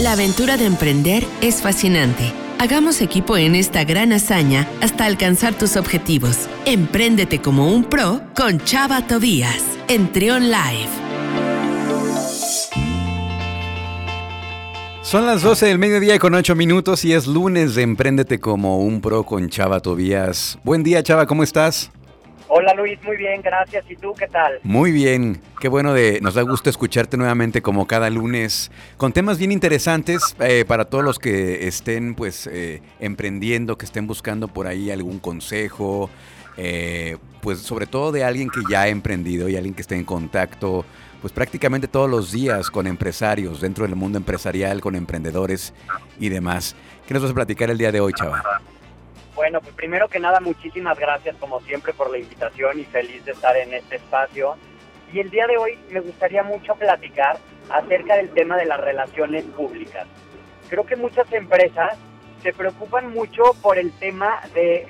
La aventura de emprender es fascinante. Hagamos equipo en esta gran hazaña hasta alcanzar tus objetivos. Empréndete como un pro con Chava Tobías en Trion Live. Son las 12 del mediodía con 8 minutos y es lunes de Empréndete como un pro con Chava Tobías. Buen día Chava, ¿cómo estás? Hola Luis, muy bien, gracias. ¿Y tú qué tal? Muy bien, qué bueno de, nos da gusto escucharte nuevamente como cada lunes con temas bien interesantes eh, para todos los que estén pues eh, emprendiendo, que estén buscando por ahí algún consejo, eh, pues sobre todo de alguien que ya ha emprendido y alguien que esté en contacto pues prácticamente todos los días con empresarios dentro del mundo empresarial, con emprendedores y demás. ¿Qué nos vas a platicar el día de hoy, Chava? Bueno, pues primero que nada, muchísimas gracias como siempre por la invitación y feliz de estar en este espacio. Y el día de hoy me gustaría mucho platicar acerca del tema de las relaciones públicas. Creo que muchas empresas se preocupan mucho por el tema de,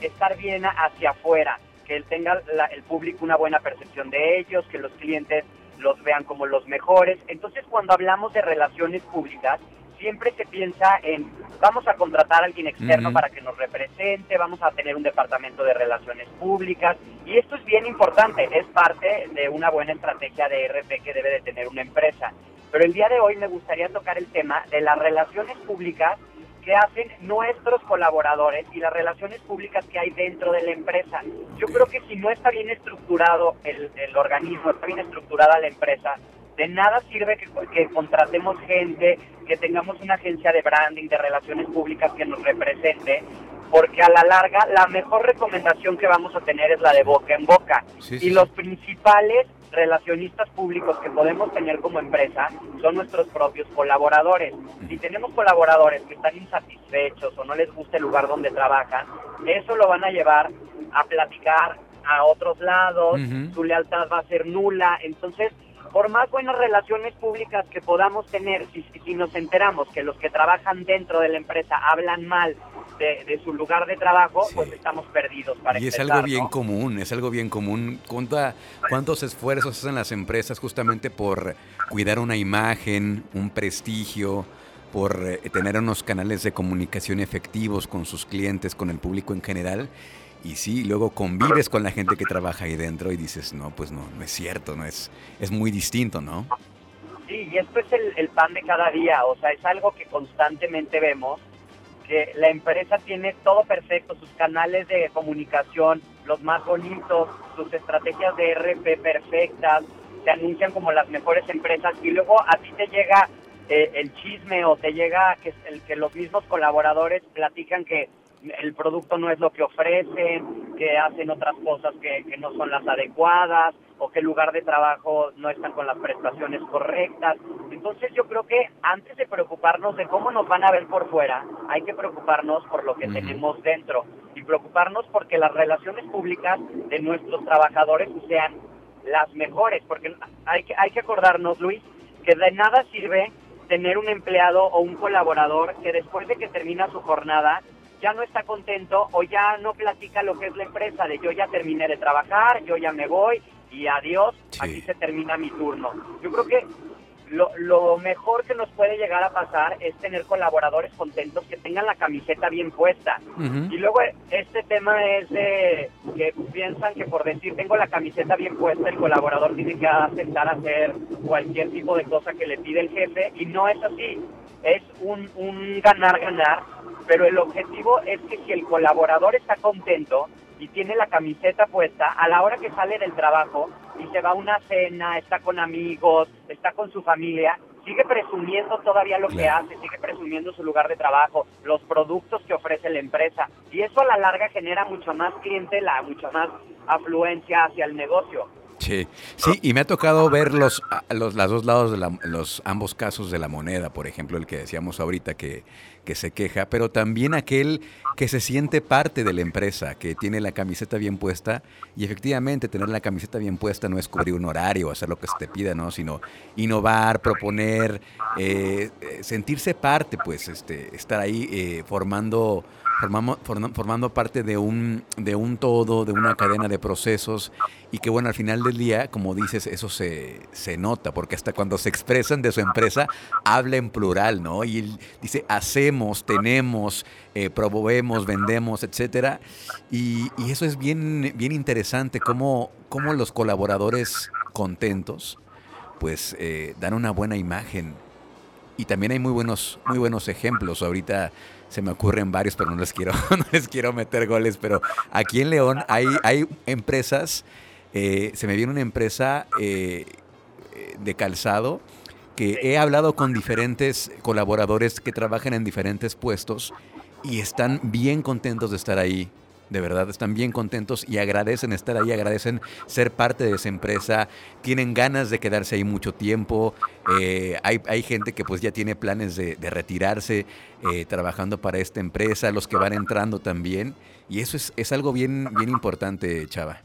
estar bien hacia afuera, que tenga el público una buena percepción de ellos, que los clientes los vean como los mejores. Entonces, cuando hablamos de relaciones públicas, siempre se piensa en vamos a contratar a alguien externo para que nos represente, vamos a tener un departamento de relaciones públicas y esto es bien importante, es parte de una buena estrategia de RP que debe de tener una empresa. Pero el día de hoy me gustaría tocar el tema de las relaciones públicas que hacen nuestros colaboradores y las relaciones públicas que hay dentro de la empresa. Yo creo que si no está bien estructurado el, el organismo, está bien estructurada la empresa, de nada sirve que, contratemos gente, que tengamos una agencia de branding, de relaciones públicas que nos represente, porque a la larga la mejor recomendación que vamos a tener es la de boca en boca. y los principales relacionistas públicos que podemos tener como empresa son nuestros propios colaboradores. Si tenemos colaboradores que están insatisfechos o no les gusta el lugar donde trabajan, eso lo van a llevar a platicar a otros lados, su lealtad va a ser nula, entonces por más buenas relaciones públicas que podamos tener, si, si nos enteramos que los que trabajan dentro de la empresa hablan mal de, su lugar de trabajo, pues estamos perdidos para Y es algo bien común, es algo bien común. ¿Cuánta, ¿Cuántos esfuerzos hacen las empresas justamente por cuidar una imagen, un prestigio? por eh, tener unos canales de comunicación efectivos con sus clientes, con el público en general, y sí, luego convives con la gente que trabaja ahí dentro y dices, no, pues no, no es cierto, no es, es muy distinto, ¿no? Sí, y esto es el, pan de cada día, o sea, es algo que constantemente vemos, que la empresa tiene todo perfecto, sus canales de comunicación, los más bonitos, sus estrategias de RP perfectas, se anuncian como las mejores empresas y luego a ti te llega eh, el chisme o te llega que, el, que los mismos colaboradores platican que el producto no es lo que ofrecen, que hacen otras cosas que, no son las adecuadas o que el lugar de trabajo no están con las prestaciones correctas. Entonces yo creo que antes de preocuparnos de cómo nos van a ver por fuera, hay que preocuparnos por lo que tenemos dentro y preocuparnos porque las relaciones públicas de nuestros trabajadores sean las mejores, porque hay que, hay que acordarnos, Luis, que de nada sirve tener un empleado o un colaborador que después de que termina su jornada ya no está contento o ya no platica lo que es la empresa, de yo ya terminé de trabajar, yo ya me voy y adiós, aquí se termina mi turno. Yo creo que lo, lo, mejor que nos puede llegar a pasar es tener colaboradores contentos que tengan la camiseta bien puesta. Y luego este tema es de que piensan que por decir tengo la camiseta bien puesta, el colaborador tiene que aceptar hacer cualquier tipo de cosa que le pide el jefe y no es así. Es un, un ganar-ganar pero el objetivo es que si el colaborador está contento y tiene la camiseta puesta, a la hora que sale del trabajo y se va a una cena, está con amigos, está con su familia, sigue presumiendo todavía lo que hace, sigue presumiendo su lugar de trabajo, los productos que ofrece la empresa. Y eso a la larga genera mucho más clientela, mucha más afluencia hacia el negocio. Sí, sí, y me ha tocado ver los, los, dos lados de los ambos casos de la moneda, por ejemplo, el que decíamos ahorita que, que se queja, pero también aquel que se siente parte de la empresa, que tiene la camiseta bien puesta, y efectivamente tener la camiseta bien puesta no es cubrir un horario, hacer lo que se te pida, ¿no? Sino innovar, proponer, eh, eh, sentirse parte, pues, este, estar ahí eh, formando formamos, formando parte de un, de un todo, de una cadena de procesos y que bueno, al final del día, como dices, eso se, se nota, porque hasta cuando se expresan de su empresa, habla en plural, ¿no? Y él dice, hacemos, tenemos, eh, promovemos, vendemos, etcétera. Y, y, eso es bien, bien interesante, cómo, cómo los colaboradores contentos, pues eh, dan una buena imagen. Y también hay muy buenos, muy buenos ejemplos. Ahorita se me ocurren varios, pero no les quiero, no les quiero meter goles. Pero aquí en León hay, hay empresas, eh, se me viene una empresa eh, de calzado que he hablado con diferentes colaboradores que trabajan en diferentes puestos y están bien contentos de estar ahí de verdad están bien contentos y agradecen estar ahí, agradecen ser parte de esa empresa, tienen ganas de quedarse ahí mucho tiempo, eh, hay, hay, gente que pues ya tiene planes de, retirarse eh, trabajando para esta empresa, los que van entrando también, y eso es, es algo bien, bien importante, Chava.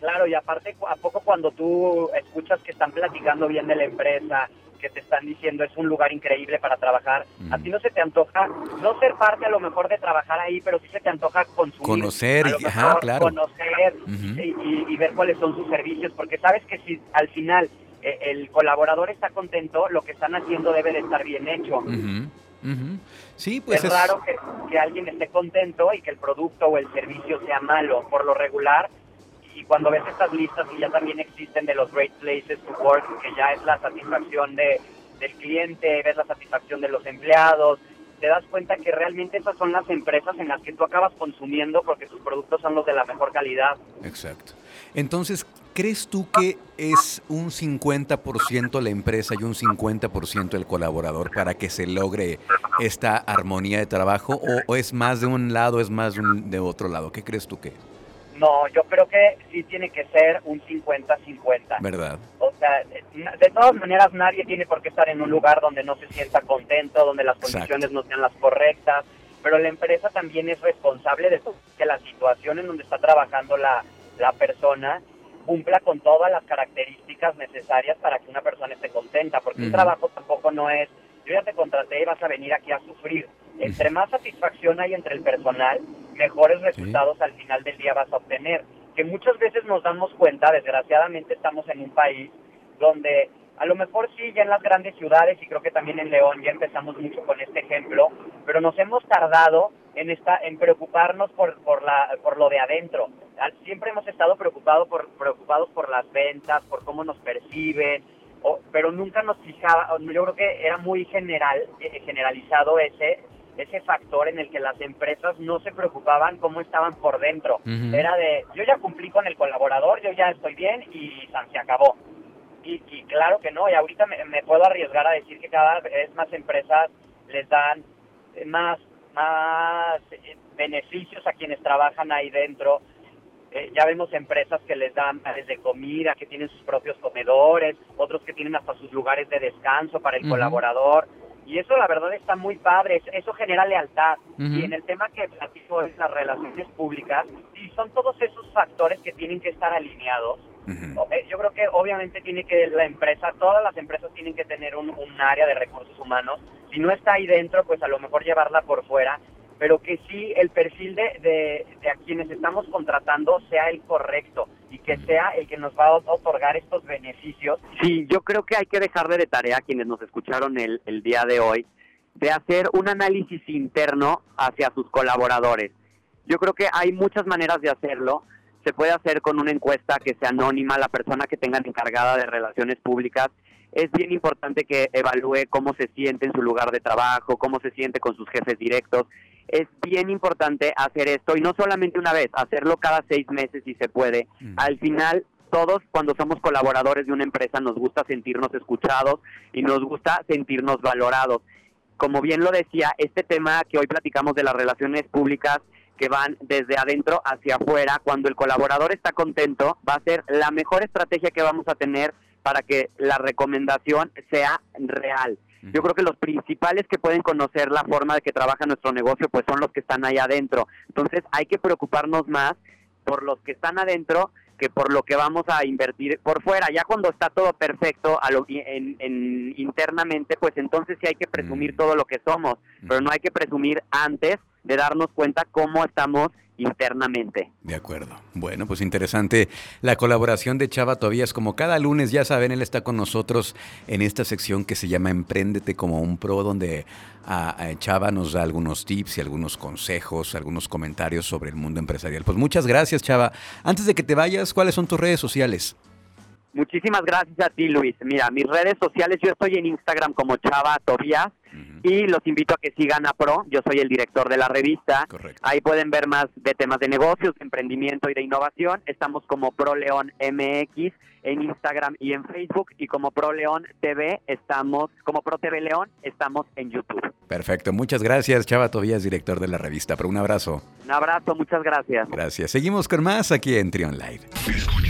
Claro, y aparte, ¿a poco cuando tú escuchas que están platicando bien de la empresa, que te están diciendo es un lugar increíble para trabajar, a ti no se te antoja no ser parte a lo mejor de trabajar ahí, pero sí se te antoja consumir. Conocer, y, claro. Conocer y, ver cuáles son sus servicios, porque sabes que si al final eh, el colaborador está contento, lo que están haciendo debe de estar bien hecho. Sí, pues es, raro que, que alguien esté contento y que el producto o el servicio sea malo. Por lo regular, y cuando ves estas listas que ya también existen de los Great Places to Work, que ya es la satisfacción de, del cliente, ves la satisfacción de los empleados, te das cuenta que realmente esas son las empresas en las que tú acabas consumiendo porque sus productos son los de la mejor calidad. Exacto. Entonces, ¿crees tú que es un 50% la empresa y un 50% el colaborador para que se logre esta armonía de trabajo? ¿O, es más de un lado, es más de, de otro lado? ¿Qué crees tú que es? No, yo creo que sí tiene que ser un 50-50. ¿Verdad? O sea, de todas maneras nadie tiene por qué estar en un lugar donde no se sienta contento, donde las condiciones no sean las correctas, pero la empresa también es responsable de que la situación en donde está trabajando la, la persona cumpla con todas las características necesarias para que una persona esté contenta, porque un trabajo tampoco no es, yo ya te contraté y vas a venir aquí a sufrir. Entre más satisfacción hay entre el personal, mejores resultados al final del día vas a obtener. Que muchas veces nos damos cuenta, desgraciadamente estamos en un país donde a lo mejor sí, ya en las grandes ciudades y creo que también en León ya empezamos mucho con este ejemplo, pero nos hemos tardado en esta, en preocuparnos por, por, la, por lo de adentro. Siempre hemos estado preocupados por, preocupados por las ventas, por cómo nos perciben, pero nunca nos fijaba, yo creo que era muy general, eh, generalizado ese ese factor en el que las empresas no se preocupaban cómo estaban por dentro. Era de, yo ya cumplí con el colaborador, yo ya estoy bien y se acabó. Y, claro que no, y ahorita me, puedo arriesgar a decir que cada vez más empresas les dan más, más eh, beneficios a quienes trabajan ahí dentro. Eh, ya vemos empresas que les dan de comida, que tienen sus propios comedores, otros que tienen hasta sus lugares de descanso para el colaborador. Y eso la verdad está muy padre, eso genera lealtad. Y en el tema que platico es las relaciones públicas, y son todos esos factores que tienen que estar alineados. Eh, yo creo que obviamente tiene que la empresa, todas las empresas tienen que tener un, un área de recursos humanos. Si no está ahí dentro, pues a lo mejor llevarla por fuera pero que sí el perfil de, de, a quienes estamos contratando sea el correcto y que sea el que nos va a otorgar estos beneficios. Sí, yo creo que hay que dejarle de tarea a quienes nos escucharon el, el día de hoy de hacer un análisis interno hacia sus colaboradores. Yo creo que hay muchas maneras de hacerlo. Se puede hacer con una encuesta que sea anónima, la persona que tengan encargada de relaciones públicas es bien importante que evalúe cómo se siente en su lugar de trabajo, cómo se siente con sus jefes directos. Es bien importante hacer esto y no solamente una vez, hacerlo cada seis meses si se puede. Mm. Al final, todos cuando somos colaboradores de una empresa nos gusta sentirnos escuchados y nos gusta sentirnos valorados. Como bien lo decía, este tema que hoy platicamos de las relaciones públicas que van desde adentro hacia afuera, cuando el colaborador está contento, va a ser la mejor estrategia que vamos a tener para que la recomendación sea real. Yo creo que los principales que pueden conocer la forma de que trabaja nuestro negocio pues son los que están ahí adentro. Entonces hay que preocuparnos más por los que están adentro que por lo que vamos a invertir por fuera. Ya cuando está todo perfecto a lo, en, internamente, pues entonces sí hay que presumir todo lo que somos, pero no hay que presumir antes de darnos cuenta cómo estamos internamente. De acuerdo. Bueno, pues interesante la colaboración de Chava Tobías. Como cada lunes, ya saben, él está con nosotros en esta sección que se llama Empréndete como un pro, donde a, Chava nos da algunos tips y algunos consejos, algunos comentarios sobre el mundo empresarial. Pues muchas gracias, Chava. Antes de que te vayas, ¿cuáles son tus redes sociales? Muchísimas gracias a ti, Luis. Mira, mis redes sociales, yo estoy en Instagram como Chava Tobías y los invito a que sigan a Pro. Yo soy el director de la revista. Ahí pueden ver más de temas de negocios, de emprendimiento y de innovación. Estamos como Pro León MX en Instagram y en Facebook y como Pro León TV estamos, como Pro TV León estamos en YouTube. Perfecto, muchas gracias Chava Tobías, director de la revista. Pero un abrazo. Un abrazo, muchas gracias. Gracias. Seguimos con más aquí en Trion Live.